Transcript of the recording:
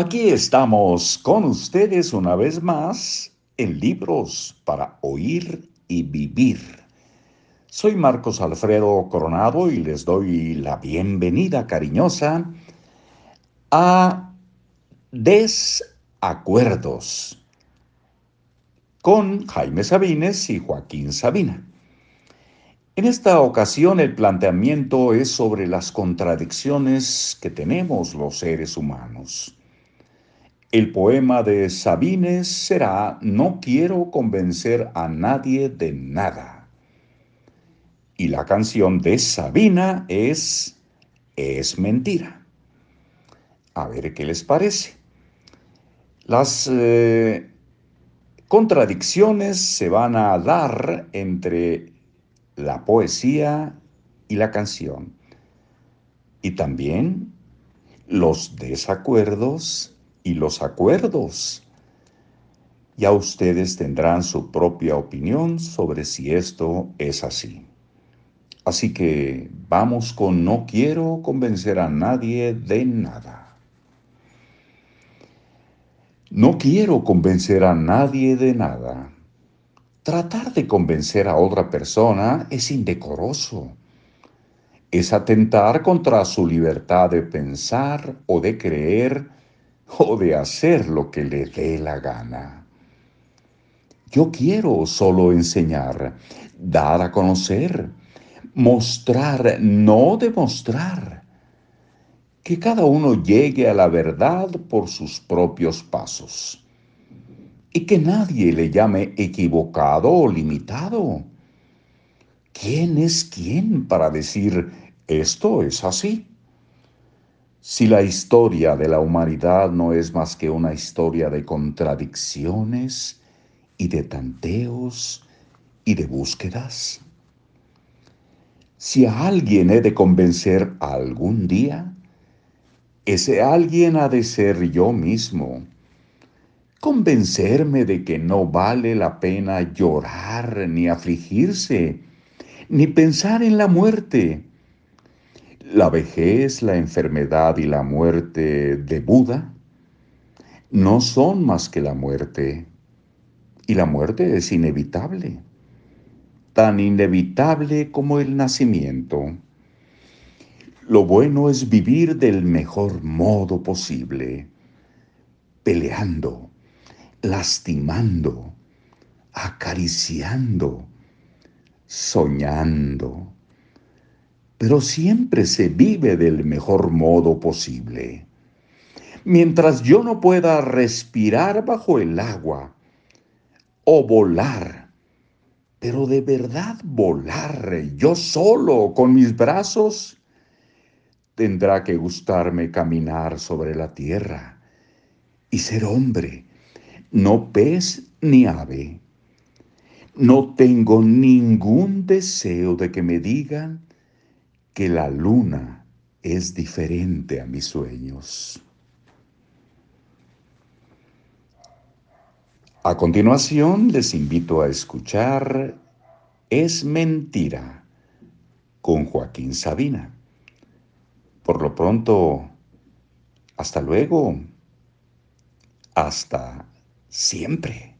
Aquí estamos con ustedes una vez más en Libros para Oír y Vivir. Soy Marcos Alfredo Coronado y les doy la bienvenida cariñosa a Desacuerdos con Jaime Sabines y Joaquín Sabina. En esta ocasión el planteamiento es sobre las contradicciones que tenemos los seres humanos. El poema de Sabines será No quiero convencer a nadie de nada. Y la canción de Sabina es Es mentira. A ver qué les parece. Las eh, contradicciones se van a dar entre la poesía y la canción. Y también los desacuerdos y los acuerdos. Ya ustedes tendrán su propia opinión sobre si esto es así. Así que vamos con no quiero convencer a nadie de nada. No quiero convencer a nadie de nada. Tratar de convencer a otra persona es indecoroso. Es atentar contra su libertad de pensar o de creer o de hacer lo que le dé la gana. Yo quiero solo enseñar, dar a conocer, mostrar, no demostrar. Que cada uno llegue a la verdad por sus propios pasos. Y que nadie le llame equivocado o limitado. ¿Quién es quién para decir esto es así? Si la historia de la humanidad no es más que una historia de contradicciones y de tanteos y de búsquedas. Si a alguien he de convencer algún día, ese alguien ha de ser yo mismo. Convencerme de que no vale la pena llorar ni afligirse, ni pensar en la muerte la vejez, la enfermedad y la muerte de Buda no son más que la muerte. Y la muerte es inevitable, tan inevitable como el nacimiento. Lo bueno es vivir del mejor modo posible, peleando, lastimando, acariciando, soñando pero siempre se vive del mejor modo posible. Mientras yo no pueda respirar bajo el agua o volar, pero de verdad volar yo solo con mis brazos, tendrá que gustarme caminar sobre la tierra y ser hombre, no pez ni ave. No tengo ningún deseo de que me digan que la luna es diferente a mis sueños. A continuación les invito a escuchar Es mentira con Joaquín Sabina. Por lo pronto, hasta luego. Hasta siempre.